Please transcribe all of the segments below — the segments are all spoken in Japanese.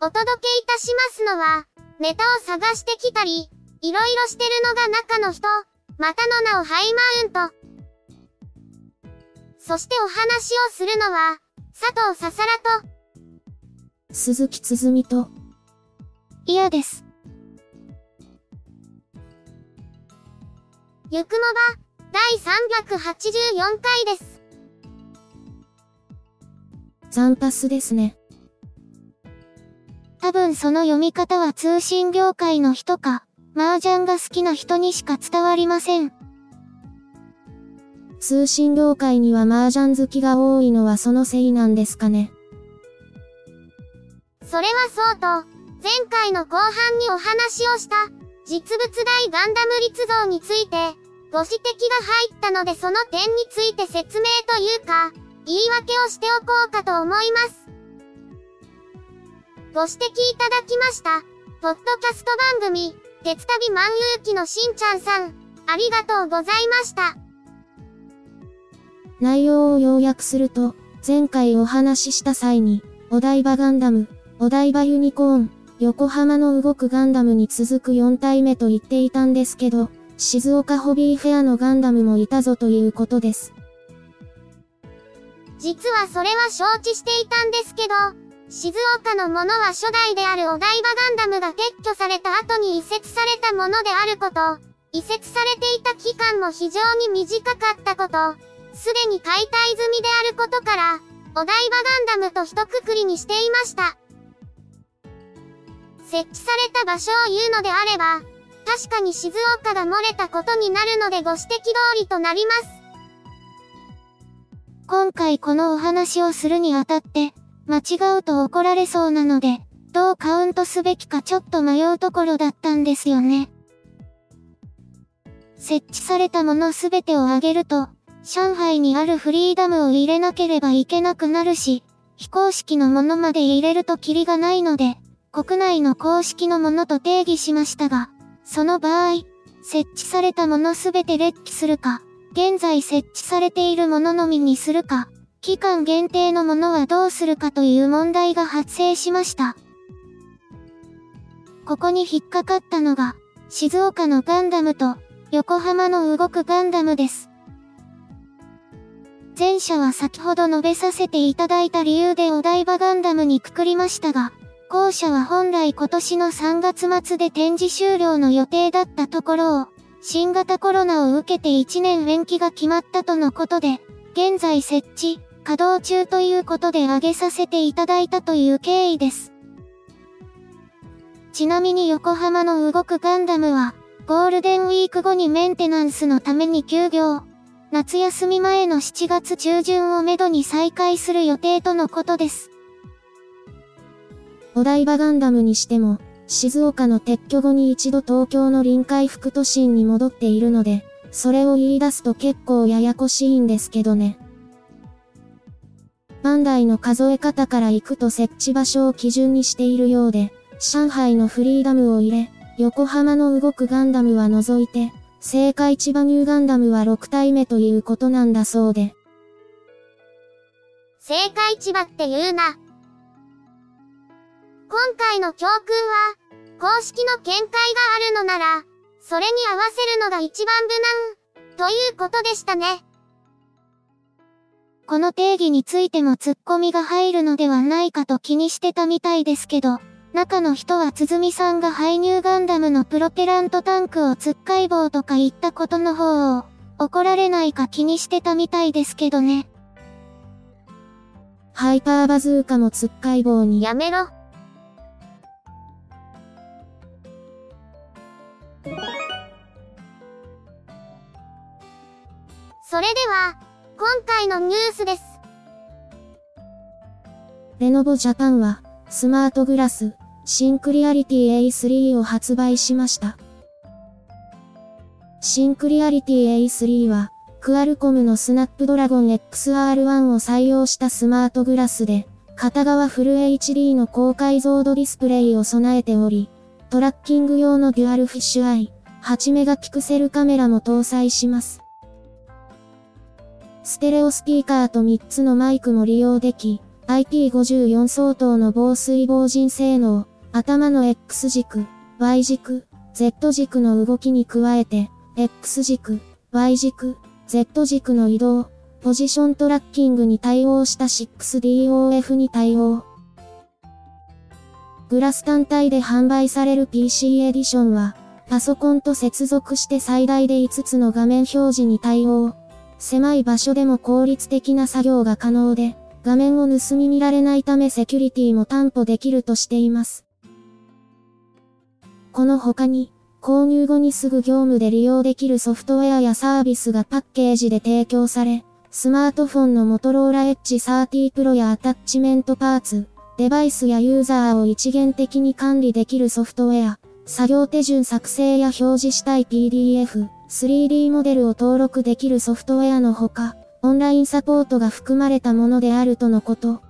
お届けいたしますのは、ネタを探してきたり、いろいろしてるのが中の人、またの名をハイマウント。そしてお話をするのは、佐藤ささらと、鈴木つづみと、嫌です。ゆくもば、第384回です。ザンパスですね。多分その読み方は通信業界の人か、麻雀が好きな人にしか伝わりません。通信業界には麻雀好きが多いのはそのせいなんですかね。それはそうと、前回の後半にお話をした、実物大ガンダム立像について、ご指摘が入ったのでその点について説明というか、言い訳をしておこうかと思います。ご指摘いただきました。ポッドキャスト番組、鉄旅万有記のしんちゃんさん、ありがとうございました。内容を要約すると、前回お話しした際に、お台場ガンダム、お台場ユニコーン、横浜の動くガンダムに続く4体目と言っていたんですけど、静岡ホビーフェアのガンダムもいたぞということです。実はそれは承知していたんですけど、静岡のものは初代であるお台場ガンダムが撤去された後に移設されたものであること、移設されていた期間も非常に短かったこと、すでに解体済みであることから、お台場ガンダムと一括りにしていました。設置された場所を言うのであれば、確かに静岡が漏れたことになるのでご指摘通りとなります。今回このお話をするにあたって、間違うと怒られそうなので、どうカウントすべきかちょっと迷うところだったんですよね。設置されたものすべてを挙げると、上海にあるフリーダムを入れなければいけなくなるし、非公式のものまで入れるとキリがないので、国内の公式のものと定義しましたが、その場合、設置されたものすべて列記するか、現在設置されているもののみにするか、期間限定のものはどうするかという問題が発生しました。ここに引っかかったのが、静岡のガンダムと、横浜の動くガンダムです。前者は先ほど述べさせていただいた理由でお台場ガンダムにくくりましたが、後者は本来今年の3月末で展示終了の予定だったところを、新型コロナを受けて1年延期が決まったとのことで、現在設置、稼働中ということで挙げさせていただいたという経緯です。ちなみに横浜の動くガンダムは、ゴールデンウィーク後にメンテナンスのために休業、夏休み前の7月中旬をめどに再開する予定とのことです。お台場ガンダムにしても、静岡の撤去後に一度東京の臨海副都心に戻っているので、それを言い出すと結構ややこしいんですけどね。バンダイの数え方から行くと設置場所を基準にしているようで、上海のフリーダムを入れ、横浜の動くガンダムは除いて、正解千葉ニューガンダムは6体目ということなんだそうで。正解千葉って言うな。今回の教訓は、公式の見解があるのなら、それに合わせるのが一番無難、ということでしたね。この定義についてもツッコミが入るのではないかと気にしてたみたいですけど、中の人は鼓さんが排入ガンダムのプロペラントタンクをつっかい棒とか言ったことの方を怒られないか気にしてたみたいですけどね。ハイパーバズーカもつっかい棒に。やめろ。それでは、今回のニュースです。レノボジャパンは、スマートグラス、シンクリアリティ A3 を発売しました。ThinkReality A3 は、クアルコムのスナップドラゴン XR1 を採用したスマートグラスで、片側フル HD の高解像度ディスプレイを備えており、トラッキング用のデュアルフィッシュアイ、8メガピクセルカメラも搭載します。ステレオスピーカーと3つのマイクも利用でき、IP54 相当の防水防塵性能、頭の X 軸、Y 軸、Z 軸の動きに加えて、X 軸、Y 軸、Z 軸の移動、ポジショントラッキングに対応した 6DOF に対応。グラス単体で販売される PC エディションは、パソコンと接続して最大で5つの画面表示に対応。狭い場所でも効率的な作業が可能で、画面を盗み見られないためセキュリティも担保できるとしています。この他に、購入後にすぐ業務で利用できるソフトウェアやサービスがパッケージで提供され、スマートフォンのモトローラエッジ30 Pro やアタッチメントパーツ、デバイスやユーザーを一元的に管理できるソフトウェア、作業手順作成や表示したい PDF、3D モデルを登録できるソフトウェアのほか、オンラインサポートが含まれたものであるとのこと。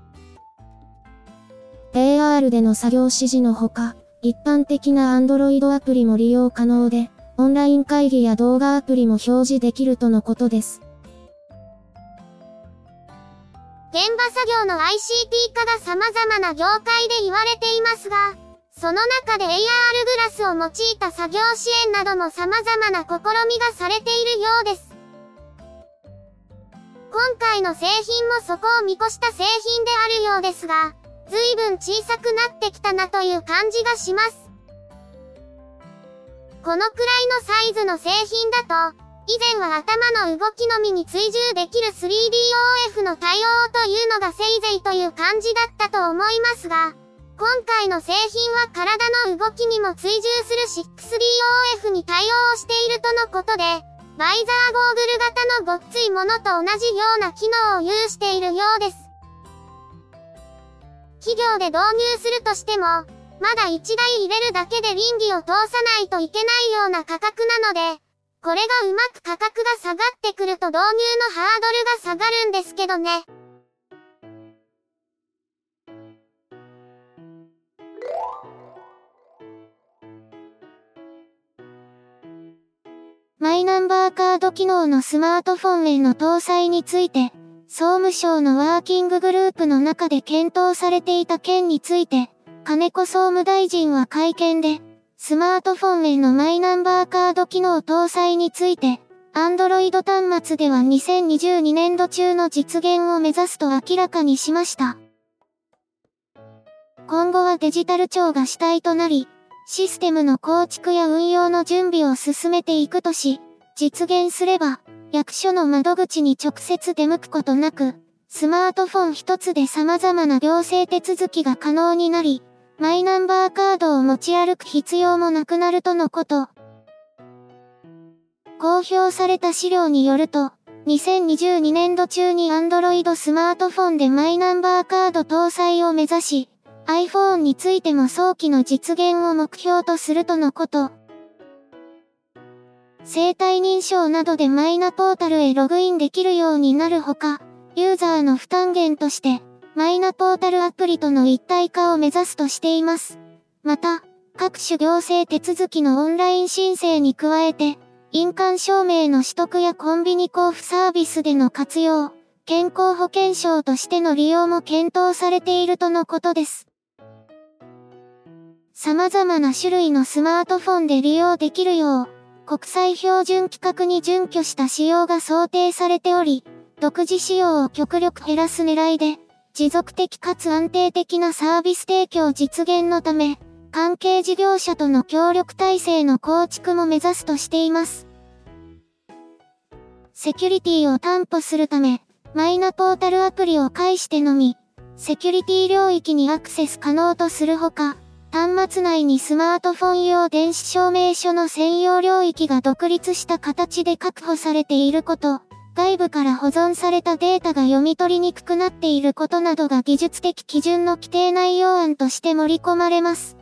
AR での作業指示のほか、一般的な Android アプリも利用可能で、オンライン会議や動画アプリも表示できるとのことです。現場作業の ICT 化が様々な業界で言われていますが、その中で AR グラスを用いた作業支援なども様々な試みがされているようです。今回の製品もそこを見越した製品であるようですが、随分小さくなってきたなという感じがします。このくらいのサイズの製品だと、以前は頭の動きのみに追従できる 3DOF の対応というのがせいぜいという感じだったと思いますが、今回の製品は体の動きにも追従する 6DOF に対応しているとのことで、バイザーゴーグル型のごっついものと同じような機能を有しているようです。企業で導入するとしても、まだ1台入れるだけで倫理を通さないといけないような価格なので、これがうまく価格が下がってくると導入のハードルが下がるんですけどね。マイナンバーカード機能のスマートフォンへの搭載について、総務省のワーキンググループの中で検討されていた件について、金子総務大臣は会見で、スマートフォンへのマイナンバーカード機能搭載について、Android 端末では2022年度中の実現を目指すと明らかにしました。今後はデジタル庁が主体となり、システムの構築や運用の準備を進めていくとし、実現すれば、役所の窓口に直接出向くことなく、スマートフォン一つで様々な行政手続きが可能になり、マイナンバーカードを持ち歩く必要もなくなるとのこと。公表された資料によると、2022年度中に Android スマートフォンでマイナンバーカード搭載を目指し、iPhone についても早期の実現を目標とするとのこと。生体認証などでマイナポータルへログインできるようになるほか、ユーザーの負担減として、マイナポータルアプリとの一体化を目指すとしています。また、各種行政手続きのオンライン申請に加えて、印鑑証明の取得やコンビニ交付サービスでの活用、健康保険証としての利用も検討されているとのことです。様々な種類のスマートフォンで利用できるよう、国際標準規格に準拠した仕様が想定されており、独自仕様を極力減らす狙いで、持続的かつ安定的なサービス提供実現のため、関係事業者との協力体制の構築も目指すとしています。セキュリティを担保するため、マイナポータルアプリを介してのみ、セキュリティ領域にアクセス可能とするほか、端末内にスマートフォン用電子証明書の専用領域が独立した形で確保されていること、外部から保存されたデータが読み取りにくくなっていることなどが技術的基準の規定内容案として盛り込まれます。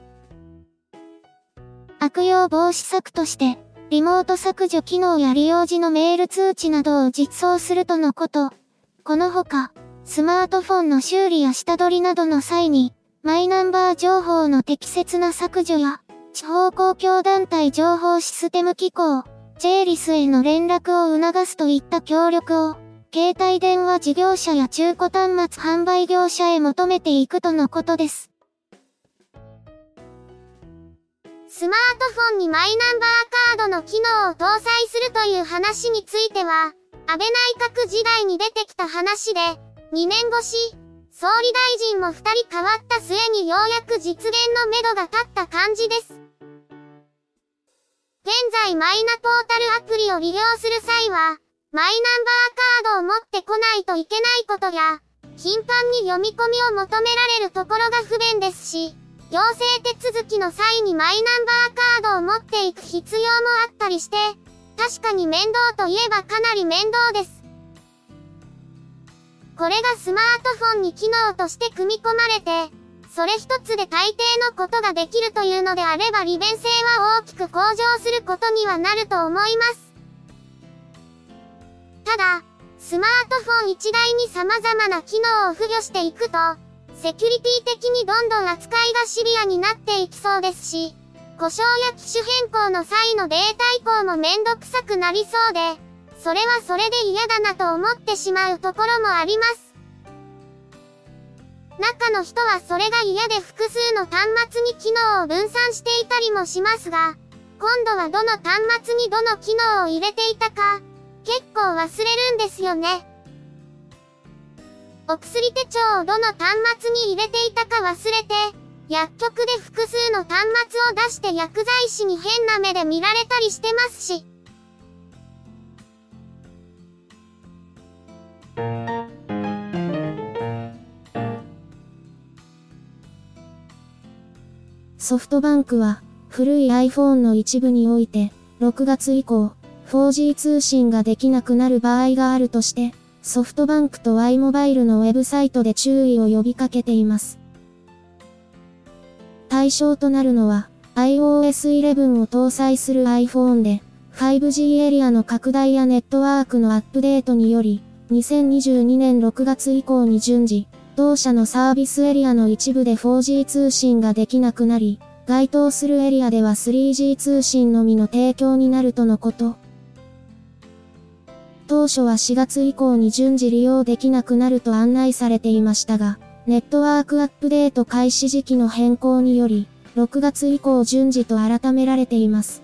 悪用防止策として、リモート削除機能や利用時のメール通知などを実装するとのこと。このほか、スマートフォンの修理や下取りなどの際に、マイナンバー情報の適切な削除や、地方公共団体情報システム機構、JLIS への連絡を促すといった協力を、携帯電話事業者や中古端末販売業者へ求めていくとのことです。スマートフォンにマイナンバーカードの機能を搭載するという話については、安倍内閣時代に出てきた話で、2年越し、総理大臣も2人変わった末にようやく実現のめどが立った感じです。現在マイナポータルアプリを利用する際は、マイナンバーカードを持ってこないといけないことや、頻繁に読み込みを求められるところが不便ですし、行政手続きの際にマイナンバーカードを持っていく必要もあったりして、確かに面倒といえばかなり面倒です。これがスマートフォンに機能として組み込まれて、それ一つで大抵のことができるというのであれば利便性は大きく向上することにはなると思います。ただ、スマートフォン一台に様々な機能を付与していくと、セキュリティ的にどんどん扱いがシビアになっていきそうですし、故障や機種変更の際のデータ移行もめんどくさくなりそうで、それはそれで嫌だなと思ってしまうところもあります。中の人はそれが嫌で複数の端末に機能を分散していたりもしますが、今度はどの端末にどの機能を入れていたか、結構忘れるんですよね。お薬手帳をどの端末に入れていたか忘れて、薬局で複数の端末を出して薬剤師に変な目で見られたりしてますし。ソフトバンクは古い iPhone の一部において6月以降 4G 通信ができなくなる場合があるとしてソフトバンクと Y モバイルのウェブサイトで注意を呼びかけています。対象となるのは iOS11 を搭載する iPhone で 5G エリアの拡大やネットワークのアップデートにより2022年6月以降に順次同社のサービスエリアの一部で 4G 通信ができなくなり該当するエリアでは 3G 通信のみの提供になるとのこと。当初は4月以降に順次利用できなくなると案内されていましたが、ネットワークアップデート開始時期の変更により、6月以降順次と改められています。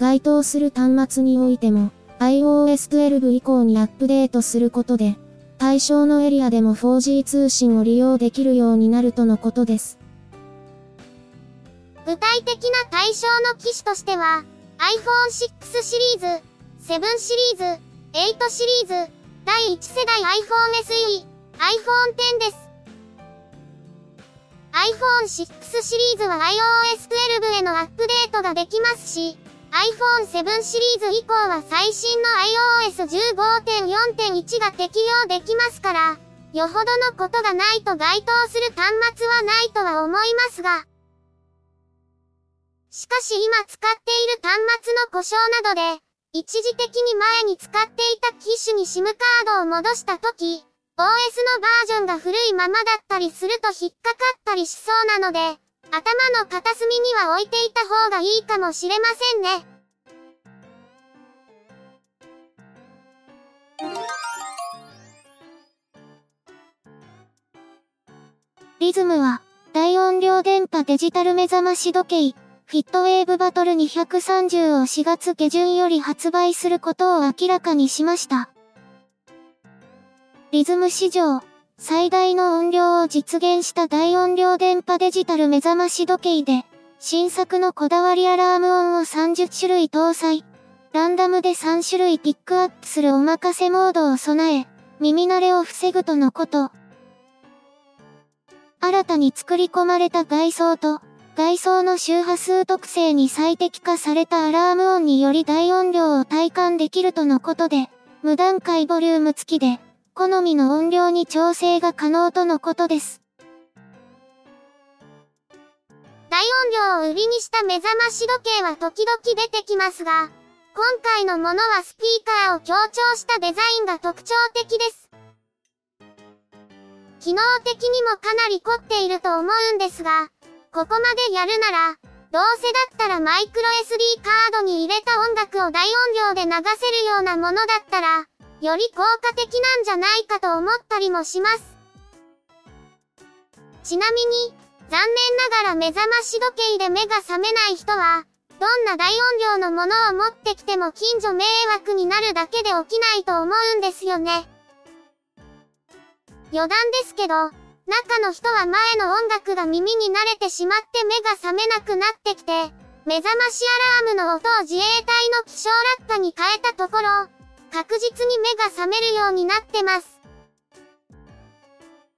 該当する端末においても、iOS12 以降にアップデートすることで、対象のエリアでも 4G 通信を利用できるようになるとのことです。具体的な対象の機種としては、iPhone6 シリーズ、7シリーズ、8シリーズ、第1世代 iPhone SE、iPhone X です。iPhone6 シリーズは iOS12 へのアップデートができますし、iPhone7 シリーズ以降は最新の iOS15.4.1 が適用できますから、よほどのことがないと該当する端末はないとは思いますが、しかし今使っている端末の故障などで、一時的に前に使っていた機種に SIM カードを戻したとき、OS のバージョンが古いままだったりすると引っかかったりしそうなので、頭の片隅には置いていた方がいいかもしれませんね。リズムは、大音量電波デジタル目覚まし時計、フィットウェーブバトル230を4月下旬より発売することを明らかにしました。リズム史上、最大の音量を実現した大音量電波デジタル目覚まし時計で、新作のこだわりアラーム音を30種類搭載。ランダムで3種類ピックアップするお任せモードを備え、耳慣れを防ぐとのこと。新たに作り込まれた外装と、外装の周波数特性に最適化されたアラーム音により大音量を体感できるとのことで、無段階ボリューム付きで、好みの音量に調整が可能とのことです。大音量を売りにした目覚まし時計は時々出てきますが、今回のものはスピーカーを強調したデザインが特徴的です。機能的にもかなり凝っていると思うんですが、ここまでやるなら、どうせだったらマイクロ SD カードに入れた音楽を大音量で流せるようなものだったら、より効果的なんじゃないかと思ったりもします。ちなみに、残念ながら目覚まし時計で目が覚めない人は、どんな大音量のものを持ってきても近所迷惑になるだけで起きないと思うんですよね。余談ですけど、中の人は前の音楽が耳に慣れてしまって目が覚めなくなってきて、目覚ましアラームの音を自衛隊の気象落下に変えたところ、確実に目が覚めるようになってます。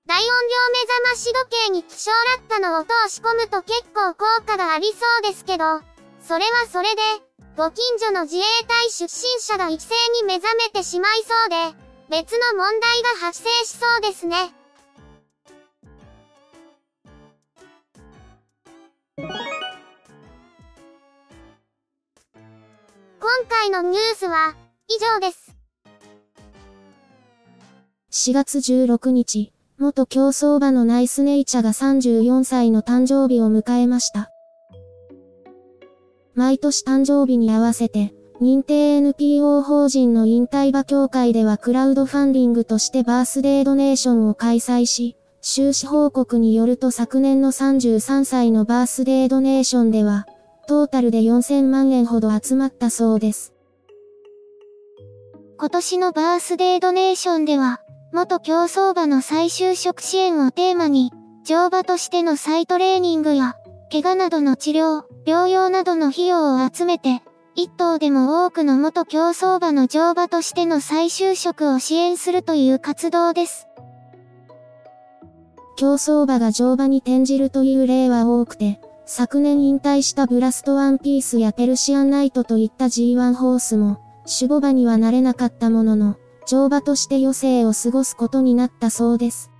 大音量目覚まし時計に気象落下の音を仕込むと結構効果がありそうですけど、それはそれで、ご近所の自衛隊出身者が一斉に目覚めてしまいそうで、別の問題が発生しそうですね。今回のニュースは以上です。4月16日、元競走馬のナイスネイチャが34歳の誕生日を迎えました。毎年誕生日に合わせて、認定 NPO 法人の引退馬協会ではクラウドファンディングとしてバースデードネーションを開催し、収支報告によると昨年の33歳のバースデードネーションでは、トータルで4000万円ほど集まったそうです。今年のバースデードネーションでは、元競走馬の再就職支援をテーマに、乗馬としての再トレーニングや、怪我などの治療、療養などの費用を集めて、一頭でも多くの元競走馬の乗馬としての再就職を支援するという活動です。競走馬が乗馬に転じるという例は多くて、昨年引退したブラストワンピースやペルシアンナイトといった G1 ホースも、守護馬にはなれなかったものの、乗馬として余生を過ごすことになったそうです。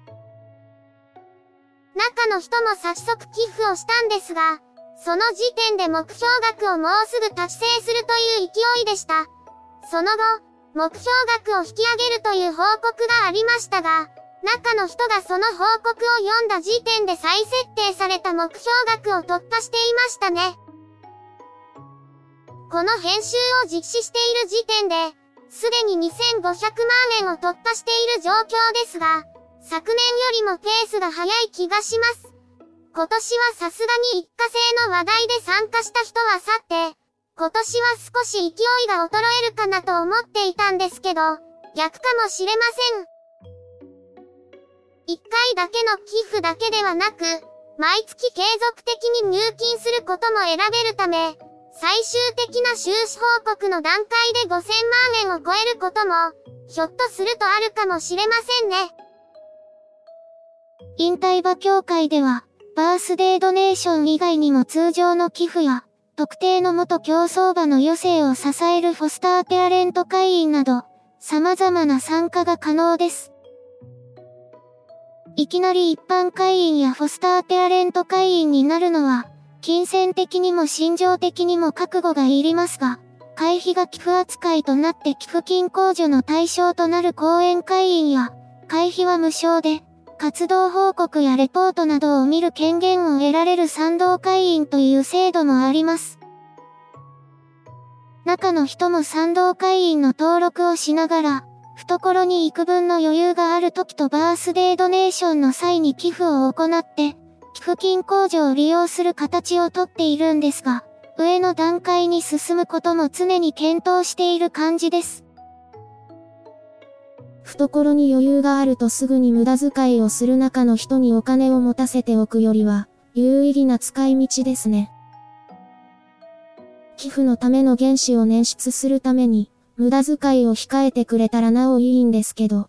中の人も早速寄付をしたんですが、その時点で目標額をもうすぐ達成するという勢いでした。その後、目標額を引き上げるという報告がありましたが、中の人がその報告を読んだ時点で再設定された目標額を突破していましたね。この編集を実施している時点で、すでに2500万円を突破している状況ですが、昨年よりもペースが速い気がします。今年はさすがに一過性の話題で参加した人は去って、今年は少し勢いが衰えるかなと思っていたんですけど、逆かもしれません。一回だけの寄付だけではなく、毎月継続的に入金することも選べるため、最終的な収支報告の段階で5000万円を超えることも、ひょっとするとあるかもしれませんね。引退馬協会では、バースデードネーション以外にも通常の寄付や、特定の元競走馬の余生を支えるフォスターペアレント会員など、様々な参加が可能です。いきなり一般会員やフォスターペアレント会員になるのは、金銭的にも心情的にも覚悟がいりますが、会費が寄付扱いとなって寄付金控除の対象となる講演会員や、会費は無償で、活動報告やレポートなどを見る権限を得られる賛同会員という制度もあります。中の人も賛同会員の登録をしながら、懐に幾分の余裕がある時とバースデードネーションの際に寄付を行って、寄付金控除を利用する形をとっているんですが、上の段階に進むことも常に検討している感じです。懐に余裕があるとすぐに無駄遣いをする中の人にお金を持たせておくよりは、有意義な使い道ですね。寄付のための原資を捻出するために、無駄遣いを控えてくれたらなおいいんですけど。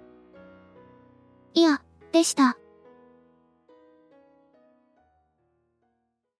いや、でした。